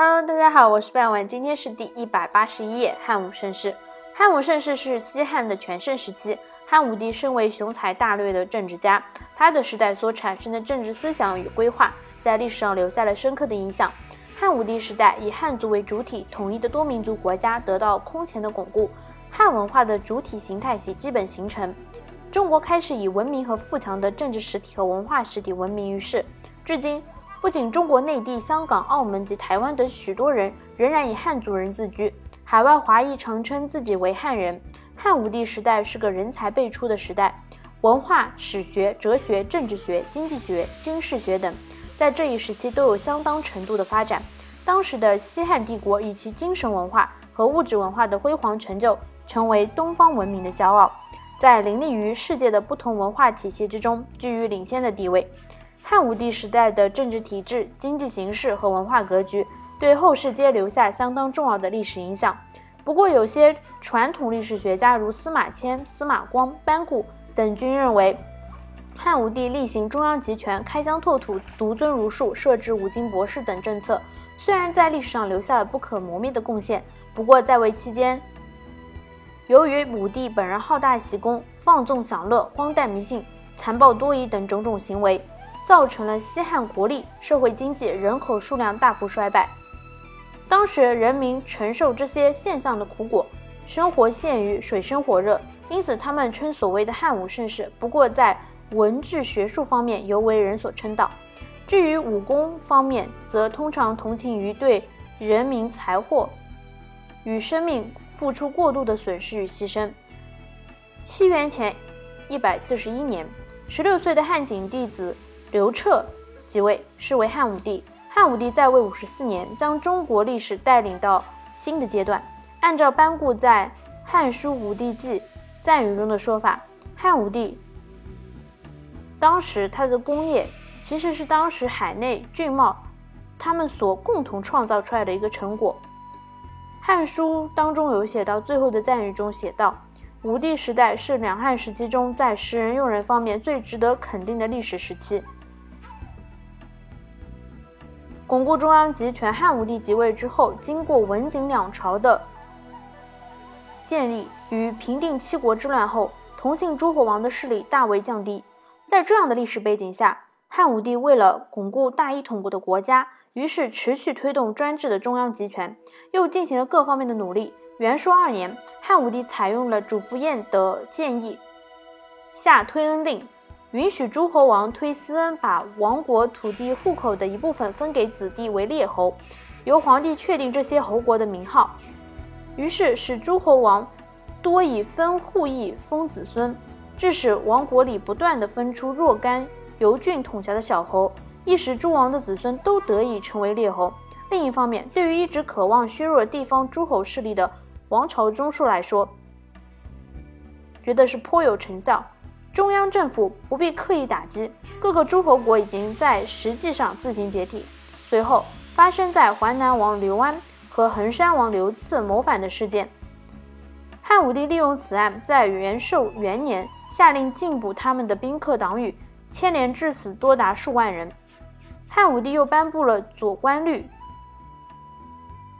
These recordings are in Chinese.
Hello，大家好，我是半碗，今天是第一百八十一页。汉武盛世，汉武盛世是西汉的全盛时期。汉武帝身为雄才大略的政治家，他的时代所产生的政治思想与规划，在历史上留下了深刻的影响。汉武帝时代，以汉族为主体统一的多民族国家得到空前的巩固，汉文化的主体形态系基本形成，中国开始以文明和富强的政治实体和文化实体闻名于世。至今。不仅中国内地、香港、澳门及台湾等许多人仍然以汉族人自居，海外华裔常称自己为汉人。汉武帝时代是个人才辈出的时代，文化、史学、哲学、政治学、经济学、军事学等，在这一时期都有相当程度的发展。当时的西汉帝国以其精神文化和物质文化的辉煌成就，成为东方文明的骄傲，在林立于世界的不同文化体系之中，居于领先的地位。汉武帝时代的政治体制、经济形势和文化格局，对后世皆留下相当重要的历史影响。不过，有些传统历史学家如司马迁、司马光、班固等均认为，汉武帝厉行中央集权、开疆拓土、独尊儒术、设置五经博士等政策，虽然在历史上留下了不可磨灭的贡献，不过在位期间，由于武帝本人好大喜功、放纵享乐、荒诞迷信、残暴多疑等种种行为。造成了西汉国力、社会经济、人口数量大幅衰败。当时人民承受这些现象的苦果，生活陷于水深火热，因此他们称所谓的汉武盛世，不过在文治学术方面尤为人所称道。至于武功方面，则通常同情于对人民财货与生命付出过度的损失与牺牲。西元前一百四十一年，十六岁的汉景帝子。刘彻即位，是为汉武帝。汉武帝在位五十四年，将中国历史带领到新的阶段。按照班固在《汉书·武帝纪赞语》中的说法，汉武帝当时他的功业其实是当时海内郡茂他们所共同创造出来的一个成果。《汉书》当中有写到，最后的赞语中写道：“武帝时代是两汉时期中在识人用人方面最值得肯定的历史时期。”巩固中央集权。汉武帝即位之后，经过文景两朝的建立与平定七国之乱后，同姓诸侯王的势力大为降低。在这样的历史背景下，汉武帝为了巩固大一统国的国家，于是持续推动专制的中央集权，又进行了各方面的努力。元朔二年，汉武帝采用了主父偃的建议，下推恩令。允许诸侯王推私恩，把王国土地户口的一部分分给子弟为列侯，由皇帝确定这些侯国的名号。于是使诸侯王多以分户邑封子孙，致使王国里不断的分出若干由郡统辖的小侯，一时诸王的子孙都得以成为列侯。另一方面，对于一直渴望削弱地方诸侯势力的王朝中枢来说，觉得是颇有成效。中央政府不必刻意打击，各个诸侯国已经在实际上自行解体。随后发生在淮南王刘安和衡山王刘赐谋反的事件，汉武帝利用此案，在元寿元年下令禁捕他们的宾客党羽，牵连致死多达数万人。汉武帝又颁布了左官律，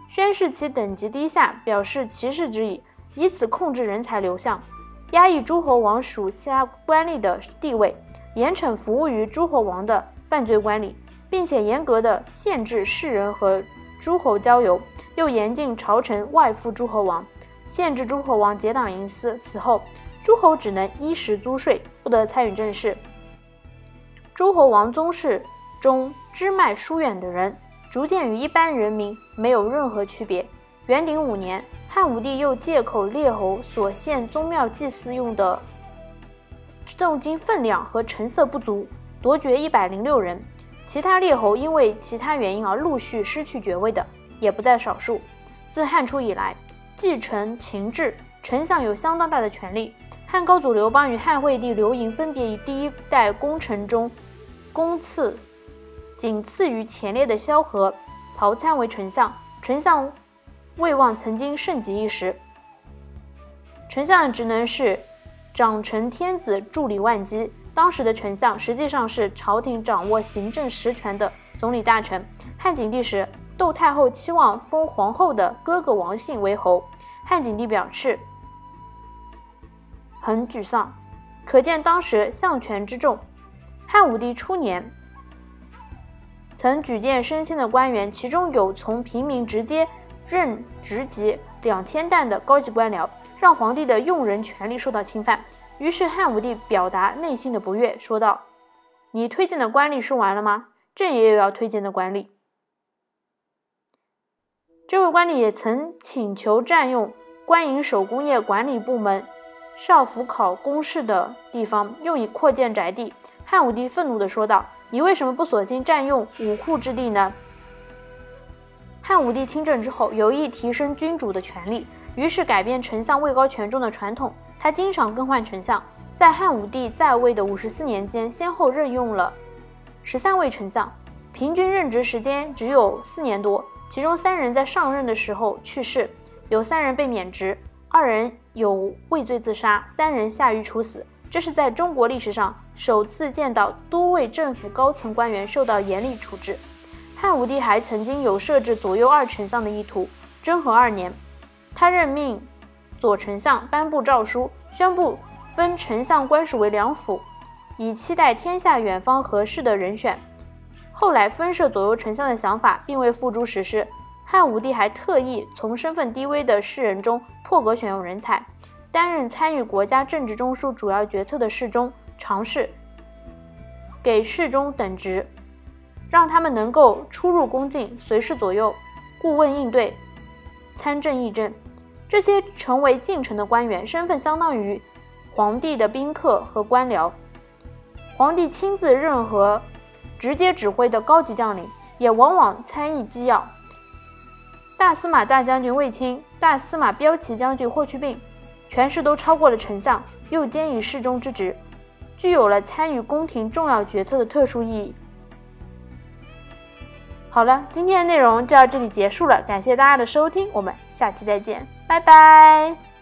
宣示其等级低下，表示歧视之意，以此控制人才流向。压抑诸侯王属下官吏的地位，严惩服务于诸侯王的犯罪官吏，并且严格的限制士人和诸侯交游，又严禁朝臣外附诸侯王，限制诸侯王结党营私。此后，诸侯只能衣食租税，不得参与政事。诸侯王宗室中支脉疏远的人，逐渐与一般人民没有任何区别。元鼎五年。汉武帝又借口列侯所献宗庙祭祀用的重金分量和成色不足，夺爵一百零六人。其他列侯因为其他原因而陆续失去爵位的也不在少数。自汉初以来，继承秦制，丞相有相当大的权力。汉高祖刘邦与汉惠帝刘盈分别于第一代功臣中功次仅次于前列的萧何、曹参为丞相，丞相。魏望曾经盛极一时，丞相的职能是长承天子，助理万机。当时的丞相实际上是朝廷掌握行政实权的总理大臣。汉景帝时，窦太后期望封皇后的哥哥王信为侯，汉景帝表示很沮丧，可见当时相权之重。汉武帝初年，曾举荐升迁的官员，其中有从平民直接任职级两千担的高级官僚，让皇帝的用人权利受到侵犯。于是汉武帝表达内心的不悦，说道：“你推荐的官吏说完了吗？这也有要推荐的官吏。”这位官吏也曾请求占用官营手工业管理部门少府考公事的地方，用以扩建宅地。汉武帝愤怒地说道：“你为什么不索性占用武库之地呢？”汉武帝亲政之后，有意提升君主的权力，于是改变丞相位高权重的传统。他经常更换丞相，在汉武帝在位的五十四年间，先后任用了十三位丞相，平均任职时间只有四年多。其中三人在上任的时候去世，有三人被免职，二人有畏罪自杀，三人下狱处死。这是在中国历史上首次见到多位政府高层官员受到严厉处置。汉武帝还曾经有设置左右二丞相的意图。贞和二年，他任命左丞相颁布诏书，宣布分丞相官署为两府，以期待天下远方合适的人选。后来分设左右丞相的想法并未付诸实施。汉武帝还特意从身份低微的士人中破格选用人才。担任参与国家政治中枢主要决策的侍中、常侍，给侍中等职，让他们能够出入宫禁，随侍左右，顾问应对，参政议政。这些成为近臣的官员，身份相当于皇帝的宾客和官僚。皇帝亲自任何直接指挥的高级将领，也往往参议机要。大司马大将军卫青、大司马骠骑将军霍去病。权势都超过了丞相，又兼以侍中之职，具有了参与宫廷重要决策的特殊意义。好了，今天的内容就到这里结束了，感谢大家的收听，我们下期再见，拜拜。